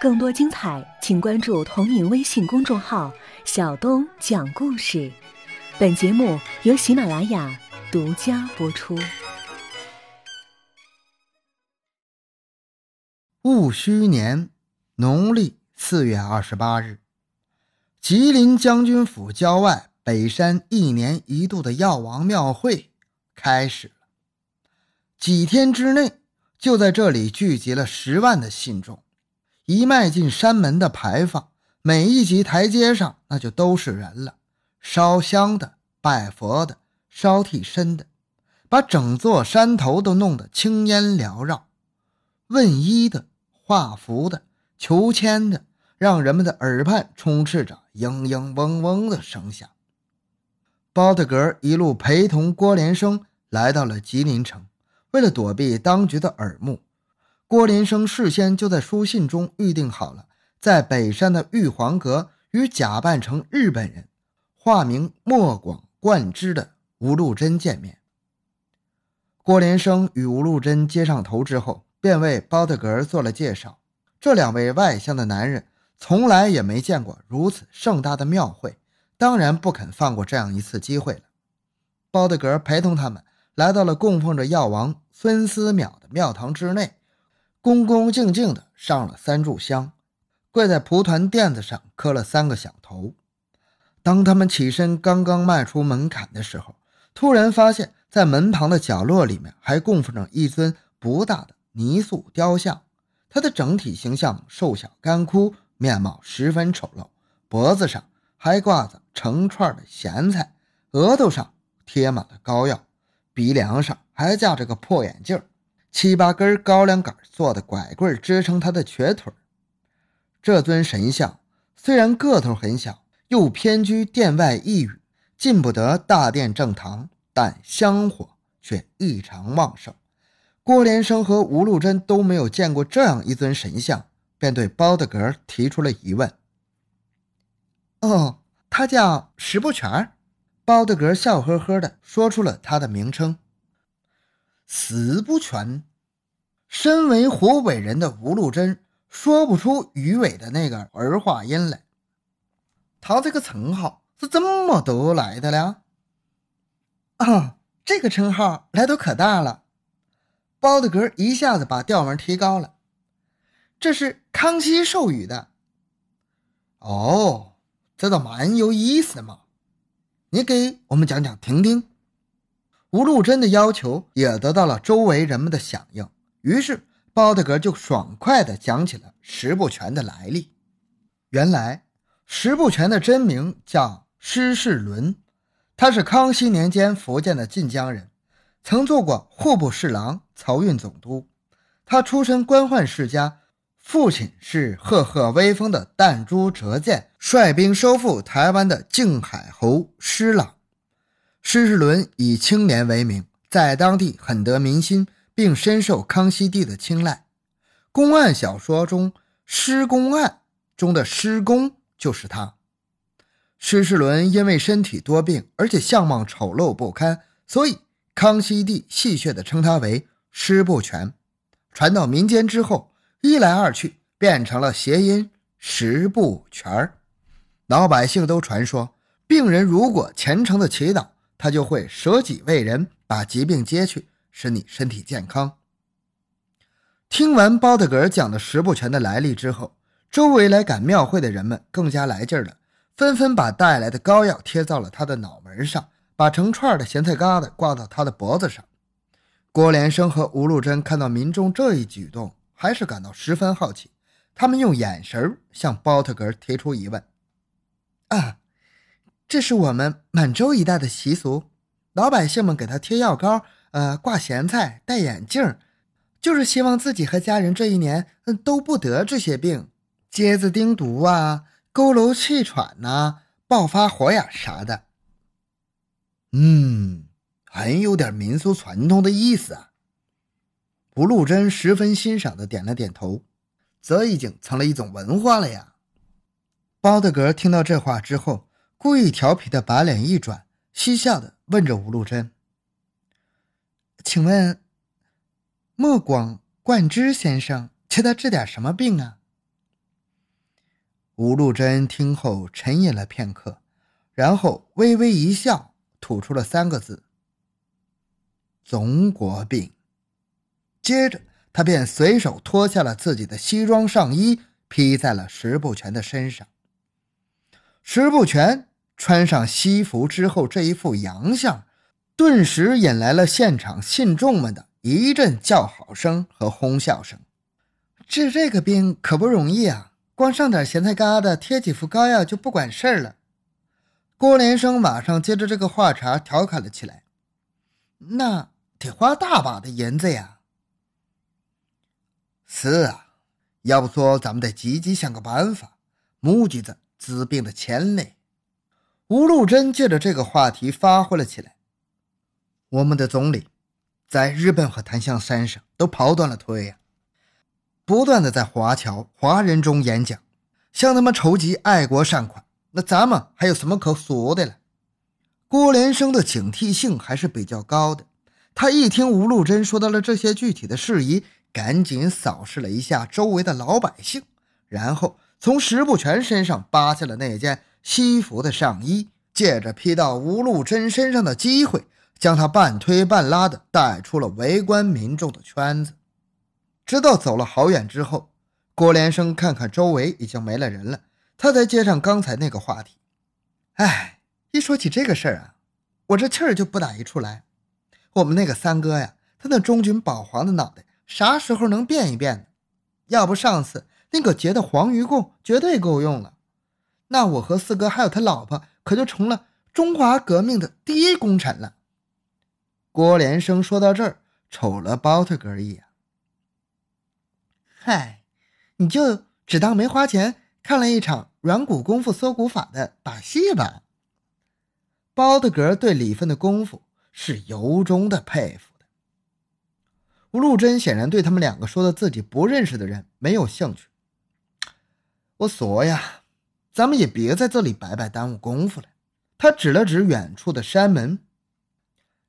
更多精彩，请关注同名微信公众号“小东讲故事”。本节目由喜马拉雅独家播出。戊戌年农历四月二十八日，吉林将军府郊外北山一年一度的药王庙会开始了。几天之内，就在这里聚集了十万的信众。一迈进山门的牌坊，每一级台阶上那就都是人了，烧香的、拜佛的、烧替身的，把整座山头都弄得青烟缭绕。问医的、画符的、求签的，让人们的耳畔充斥着嘤嘤嗡嗡的声响。包德格一路陪同郭连生来到了吉林城，为了躲避当局的耳目。郭连生事先就在书信中预定好了，在北山的玉皇阁与假扮成日本人、化名莫广贯之的吴禄贞见面。郭连生与吴禄贞接上头之后，便为包德格做了介绍。这两位外乡的男人从来也没见过如此盛大的庙会，当然不肯放过这样一次机会了。包德格陪同他们来到了供奉着药王孙思邈的庙堂之内。恭恭敬敬地上了三炷香，跪在蒲团垫子上磕了三个响头。当他们起身刚刚迈出门槛的时候，突然发现，在门旁的角落里面还供奉着一尊不大的泥塑雕像。他的整体形象瘦小干枯，面貌十分丑陋，脖子上还挂着成串的咸菜，额头上贴满了膏药，鼻梁上还架着个破眼镜。七八根高粱杆做的拐棍支撑他的瘸腿。这尊神像虽然个头很小，又偏居殿外一隅，进不得大殿正堂，但香火却异常旺盛。郭连生和吴禄贞都没有见过这样一尊神像，便对包德格提出了疑问：“哦，他叫石不全。”包德格笑呵呵地说出了他的名称。死不全。身为湖北人的吴禄贞说不出鱼尾的那个儿化音来。他这个称号是怎么得来的了？啊，这个称号来头可大了。包德格一下子把调门提高了。这是康熙授予的。哦，这倒蛮有意思的嘛。你给我们讲讲听听。吴禄贞的要求也得到了周围人们的响应，于是包德格就爽快地讲起了石不全的来历。原来，石不全的真名叫施世伦，他是康熙年间福建的晋江人，曾做过户部侍郎、漕运总督。他出身官宦世家，父亲是赫赫威风的弹珠折剑，率兵收复台湾的靖海侯施琅。施世伦以清廉为名，在当地很得民心，并深受康熙帝的青睐。公案小说中，《施公案》中的施公就是他。施世伦因为身体多病，而且相貌丑陋不堪，所以康熙帝戏谑地称他为“施不全”。传到民间之后，一来二去变成了谐音“十不全”。老百姓都传说，病人如果虔诚的祈祷。他就会舍己为人，把疾病接去，使你身体健康。听完包德格讲的十不全的来历之后，周围来赶庙会的人们更加来劲了，纷纷把带来的膏药贴到了他的脑门上，把成串的咸菜疙瘩挂到他的脖子上。郭连生和吴禄贞看到民众这一举动，还是感到十分好奇。他们用眼神向包特格提出疑问：“啊？”这是我们满洲一带的习俗，老百姓们给他贴药膏，呃，挂咸菜，戴眼镜，就是希望自己和家人这一年，都不得这些病，疖子叮毒啊，佝偻气喘呐，爆发火眼啥的。嗯，很有点民俗传统的意思啊。吴禄贞十分欣赏的点了点头，这已经成了一种文化了呀。包德格听到这话之后。故意调皮的把脸一转，嬉笑的问着吴禄贞：“请问，莫广冠之先生替他治点什么病啊？吴禄贞听后沉吟了片刻，然后微微一笑，吐出了三个字：“总国病。”接着，他便随手脱下了自己的西装上衣，披在了石不全的身上。石不全穿上西服之后，这一副洋相，顿时引来了现场信众们的一阵叫好声和哄笑声。治这个病可不容易啊！光上点咸菜疙瘩，贴几副膏药就不管事儿了。郭连生马上接着这个话茬调侃了起来：“那得花大把的银子呀！”“是啊，要不说咱们得积极想个办法，募集着治病的钱嘞。”吴禄贞借着这个话题发挥了起来：“我们的总理在日本和檀香山上都跑断了腿呀。”不断的在华侨华人中演讲，向他们筹集爱国善款。那咱们还有什么可说的了？郭连生的警惕性还是比较高的。他一听吴禄贞说到了这些具体的事宜，赶紧扫视了一下周围的老百姓，然后从石不全身上扒下了那件西服的上衣，借着披到吴禄贞身上的机会，将他半推半拉的带出了围观民众的圈子。直到走了好远之后，郭连生看看周围已经没了人了，他才接上刚才那个话题。哎，一说起这个事儿啊，我这气儿就不打一处来。我们那个三哥呀，他那中军保皇的脑袋啥时候能变一变？要不上次那个结的黄鱼贡绝对够用了。那我和四哥还有他老婆可就成了中华革命的第一功臣了。郭连生说到这儿，瞅了包特哥一眼。嗨，你就只当没花钱看了一场软骨功夫缩骨法的把戏吧。包德格对李芬的功夫是由衷的佩服吴禄贞显然对他们两个说的自己不认识的人没有兴趣。我说呀，咱们也别在这里白白耽误功夫了。他指了指远处的山门，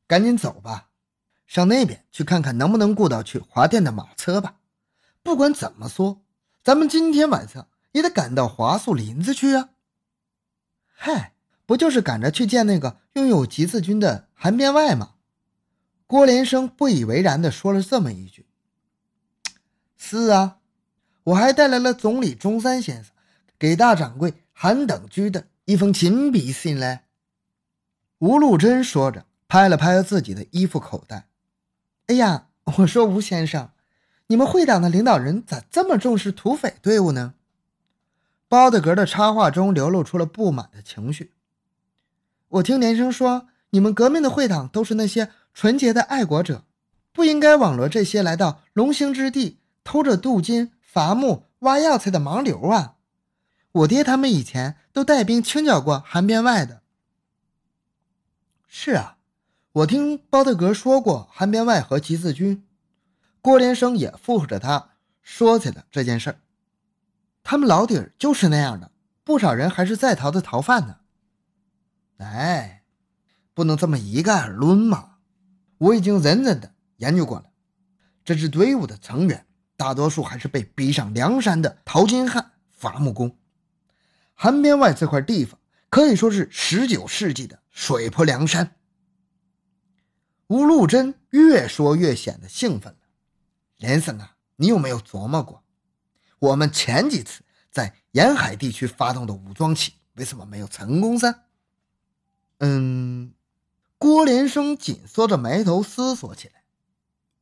赶紧走吧，上那边去看看能不能雇到去华店的马车吧。不管怎么说，咱们今天晚上也得赶到华树林子去啊！嗨，不就是赶着去见那个拥有集字军的韩边外吗？郭连生不以为然地说了这么一句：“是啊，我还带来了总理中山先生给大掌柜韩等居的一封亲笔信嘞。”吴禄贞说着，拍了拍自己的衣服口袋：“哎呀，我说吴先生。”你们会党的领导人咋这么重视土匪队伍呢？包德格的插话中流露出了不满的情绪。我听连生说，你们革命的会党都是那些纯洁的爱国者，不应该网罗这些来到龙兴之地偷着镀金、伐木、挖药材的盲流啊！我爹他们以前都带兵清剿过韩边外的。是啊，我听包德格说过韩边外和集字军。郭连生也附和着他说起了这件事儿，他们老底儿就是那样的，不少人还是在逃的逃犯呢。哎，不能这么一概而论嘛！我已经认真的研究过了，这支队伍的成员大多数还是被逼上梁山的淘金汉、伐木工。韩边外这块地方可以说是十九世纪的水泊梁山。吴禄贞越说越显得兴奋了。连生啊，你有没有琢磨过，我们前几次在沿海地区发动的武装起义为什么没有成功噻？嗯，郭连生紧缩着眉头思索起来。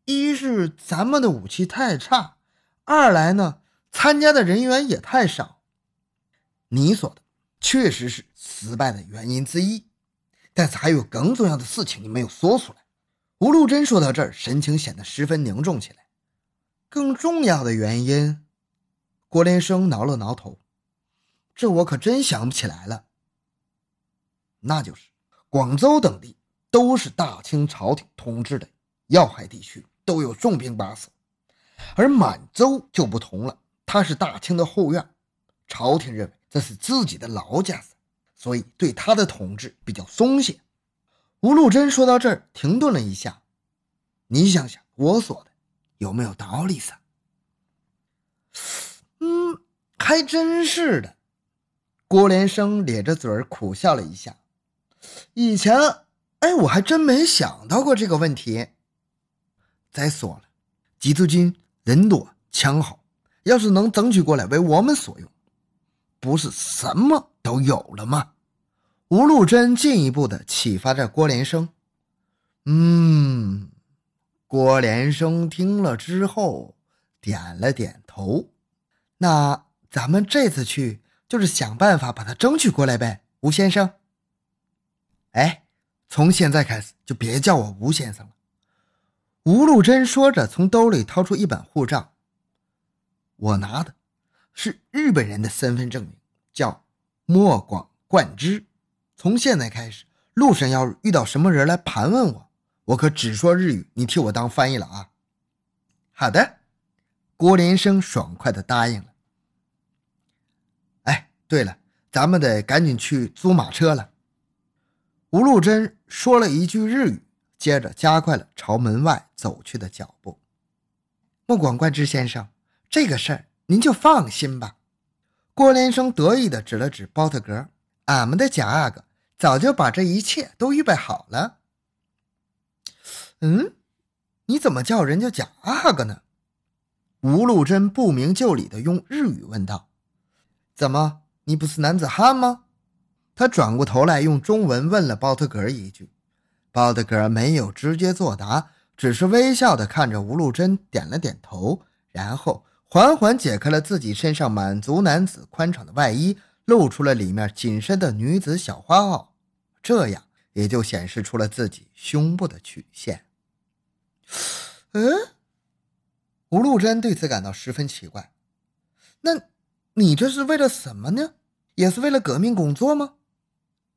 一是咱们的武器太差，二来呢，参加的人员也太少。你说的确实是失败的原因之一，但是还有更重要的事情你没有说出来。吴禄贞说到这儿，神情显得十分凝重起来。更重要的原因，郭连生挠了挠头，这我可真想不起来了。那就是广州等地都是大清朝廷统治的要害地区，都有重兵把守，而满洲就不同了，它是大清的后院，朝廷认为这是自己的老家所以对他的统治比较松懈。吴禄贞说到这儿，停顿了一下，你想想我说的。有没有道理噻？嗯，还真是的。郭连生咧着嘴苦笑了一下。以前，哎，我还真没想到过这个问题。再说了，缉毒军人多枪好，要是能争取过来为我们所用，不是什么都有了吗？吴禄贞进一步的启发着郭连生。嗯，郭连生听了之后点了点头。那咱们这次去。就是想办法把他争取过来呗，吴先生。哎，从现在开始就别叫我吴先生了。吴禄贞说着，从兜里掏出一本护照。我拿的是日本人的身份证明，叫莫广贯之。从现在开始，路上要遇到什么人来盘问我，我可只说日语，你替我当翻译了啊。好的，郭连生爽快的答应了。哎对了，咱们得赶紧去租马车了。吴禄贞说了一句日语，接着加快了朝门外走去的脚步。莫广冠之先生，这个事儿您就放心吧。郭连生得意地指了指包特格，俺们的贾阿哥早就把这一切都预备好了。嗯，你怎么叫人家贾阿哥呢？吴禄贞不明就里的用日语问道：“怎么？”你不是男子汉吗？他转过头来，用中文问了包特格一句。包特格没有直接作答，只是微笑的看着吴禄贞，点了点头，然后缓缓解开了自己身上满族男子宽敞的外衣，露出了里面紧身的女子小花袄，这样也就显示出了自己胸部的曲线。嗯，吴禄贞对此感到十分奇怪。那。你这是为了什么呢？也是为了革命工作吗？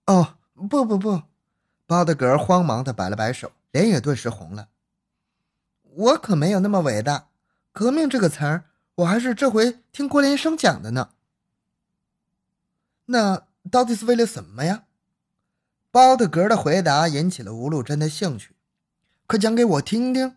哦，不不不，包德格慌忙的摆了摆手，脸也顿时红了。我可没有那么伟大，革命这个词儿，我还是这回听郭连生讲的呢。那到底是为了什么呀？包德格的回答引起了吴禄贞的兴趣，快讲给我听听。